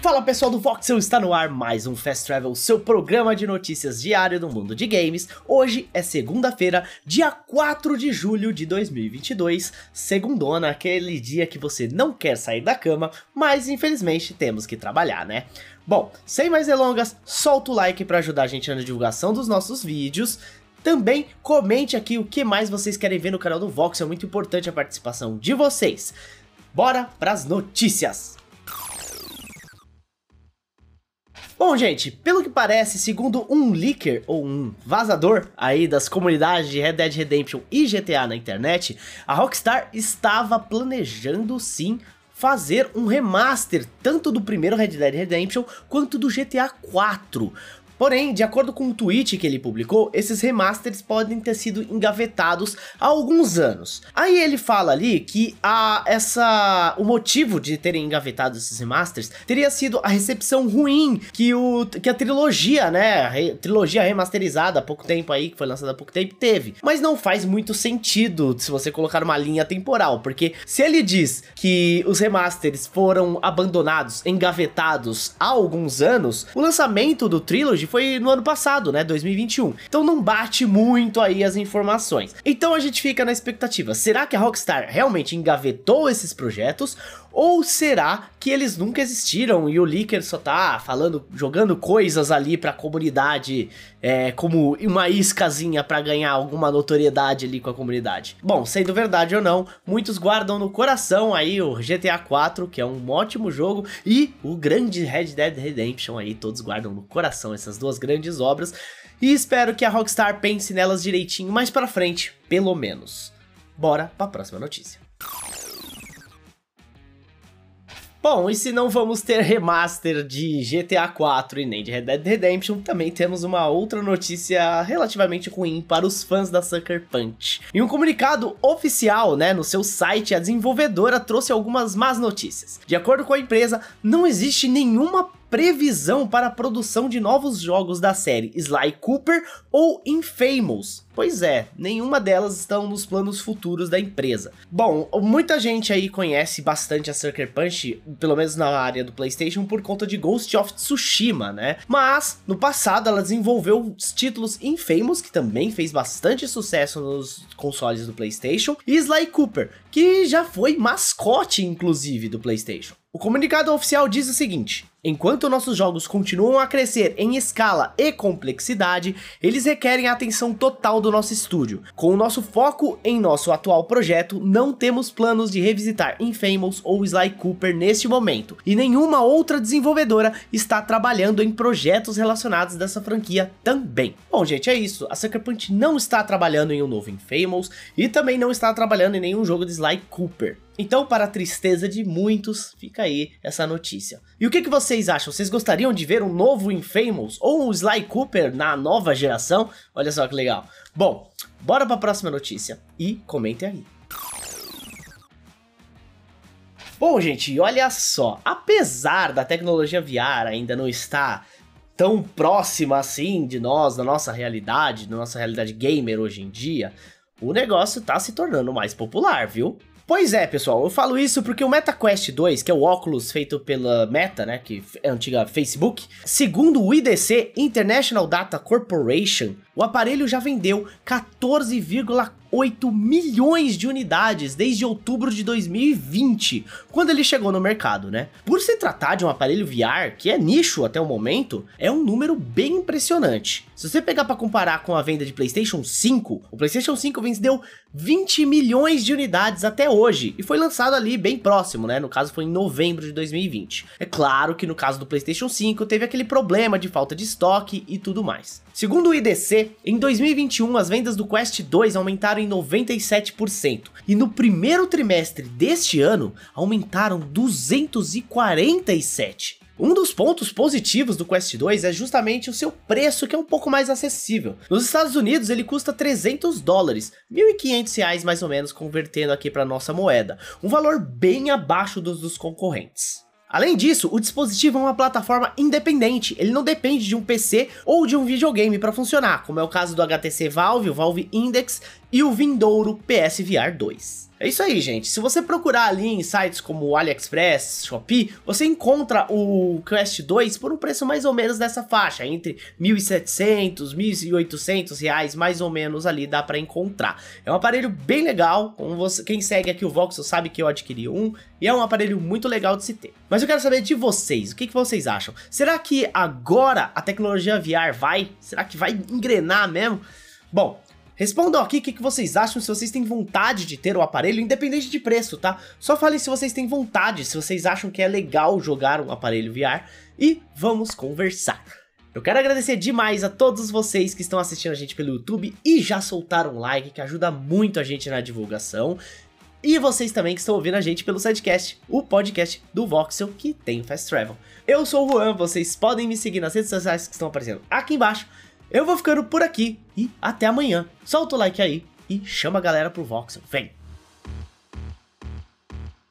Fala pessoal do Voxel, está no ar mais um Fast Travel, seu programa de notícias diário do mundo de games. Hoje é segunda-feira, dia 4 de julho de 2022, segundona, aquele dia que você não quer sair da cama, mas infelizmente temos que trabalhar, né? Bom, sem mais delongas, solta o like para ajudar a gente na divulgação dos nossos vídeos. Também comente aqui o que mais vocês querem ver no canal do Voxel, é muito importante a participação de vocês. Bora para as notícias! Bom, gente, pelo que parece, segundo um leaker ou um vazador aí das comunidades de Red Dead Redemption e GTA na internet, a Rockstar estava planejando sim fazer um remaster tanto do primeiro Red Dead Redemption quanto do GTA 4. Porém, de acordo com um tweet que ele publicou, esses remasters podem ter sido engavetados há alguns anos. Aí ele fala ali que a, essa, o motivo de terem engavetado esses remasters teria sido a recepção ruim que, o, que a trilogia, né, a re, trilogia remasterizada há pouco tempo aí, que foi lançada há pouco tempo, teve. Mas não faz muito sentido se você colocar uma linha temporal, porque se ele diz que os remasters foram abandonados, engavetados há alguns anos, o lançamento do Trilogy foi no ano passado, né, 2021. Então não bate muito aí as informações. Então a gente fica na expectativa, será que a Rockstar realmente engavetou esses projetos ou será que eles nunca existiram e o Leaker só tá falando, jogando coisas ali pra comunidade é, como uma iscazinha para ganhar alguma notoriedade ali com a comunidade? Bom, sendo verdade ou não, muitos guardam no coração aí o GTA 4, que é um ótimo jogo, e o grande Red Dead Redemption aí, todos guardam no coração essas duas grandes obras. E espero que a Rockstar pense nelas direitinho mais pra frente, pelo menos. Bora pra próxima notícia. Bom, e se não vamos ter remaster de GTA 4 e nem de Red Dead Redemption, também temos uma outra notícia relativamente ruim para os fãs da Sucker Punch. Em um comunicado oficial, né, no seu site, a desenvolvedora trouxe algumas más notícias. De acordo com a empresa, não existe nenhuma previsão para a produção de novos jogos da série Sly Cooper ou Infamous. Pois é, nenhuma delas estão nos planos futuros da empresa. Bom, muita gente aí conhece bastante a Sucker Punch, pelo menos na área do PlayStation, por conta de Ghost of Tsushima, né? Mas no passado ela desenvolveu os títulos Infamous, que também fez bastante sucesso nos consoles do PlayStation, e Sly Cooper, que já foi mascote inclusive do PlayStation. O comunicado oficial diz o seguinte: Enquanto nossos jogos continuam a crescer em escala e complexidade, eles requerem a atenção total do nosso estúdio. Com o nosso foco em nosso atual projeto, não temos planos de revisitar Infamous ou Sly Cooper neste momento, e nenhuma outra desenvolvedora está trabalhando em projetos relacionados dessa franquia também. Bom, gente, é isso. A Sucker Punch não está trabalhando em um novo Infamous e também não está trabalhando em nenhum jogo de Sly Cooper. Então, para a tristeza de muitos, fica aí essa notícia. E o que, que vocês acham? Vocês gostariam de ver um novo Infamous ou um Sly Cooper na nova geração? Olha só que legal. Bom, bora para a próxima notícia e comentem aí. Bom, gente, olha só. Apesar da tecnologia VR ainda não estar tão próxima assim de nós, da nossa realidade, da nossa realidade gamer hoje em dia, o negócio tá se tornando mais popular, viu? Pois é, pessoal, eu falo isso porque o MetaQuest 2, que é o óculos feito pela Meta, né, que é a antiga Facebook, segundo o IDC, International Data Corporation, o aparelho já vendeu 14,4 8 milhões de unidades desde outubro de 2020, quando ele chegou no mercado, né? Por se tratar de um aparelho VR, que é nicho até o momento, é um número bem impressionante. Se você pegar para comparar com a venda de PlayStation 5, o PlayStation 5 vendeu 20 milhões de unidades até hoje e foi lançado ali bem próximo, né? No caso foi em novembro de 2020. É claro que no caso do PlayStation 5 teve aquele problema de falta de estoque e tudo mais. Segundo o IDC, em 2021 as vendas do Quest 2 aumentaram em 97% e no primeiro trimestre deste ano aumentaram 247. Um dos pontos positivos do Quest 2 é justamente o seu preço, que é um pouco mais acessível. Nos Estados Unidos ele custa 300 dólares, 1.500 reais mais ou menos, convertendo aqui para nossa moeda, um valor bem abaixo dos dos concorrentes. Além disso, o dispositivo é uma plataforma independente, ele não depende de um PC ou de um videogame para funcionar, como é o caso do HTC Valve, o Valve Index e o vindouro PSVR 2. É isso aí, gente. Se você procurar ali em sites como AliExpress, Shopee, você encontra o Quest 2 por um preço mais ou menos dessa faixa, entre 1.700, 1.800 reais, mais ou menos ali dá para encontrar. É um aparelho bem legal, como você, quem segue aqui o Voxel sabe que eu adquiri um, e é um aparelho muito legal de se ter. Mas eu quero saber de vocês, o que, que vocês acham? Será que agora a tecnologia VR vai? Será que vai engrenar mesmo? Bom, Respondam aqui o que, que vocês acham, se vocês têm vontade de ter o aparelho, independente de preço, tá? Só falem se vocês têm vontade, se vocês acham que é legal jogar um aparelho VR e vamos conversar. Eu quero agradecer demais a todos vocês que estão assistindo a gente pelo YouTube e já soltaram um like, que ajuda muito a gente na divulgação. E vocês também que estão ouvindo a gente pelo Sidecast, o podcast do Voxel que tem Fast Travel. Eu sou o Juan, vocês podem me seguir nas redes sociais que estão aparecendo aqui embaixo. Eu vou ficando por aqui e até amanhã. Solta o like aí e chama a galera pro Voxel. Vem!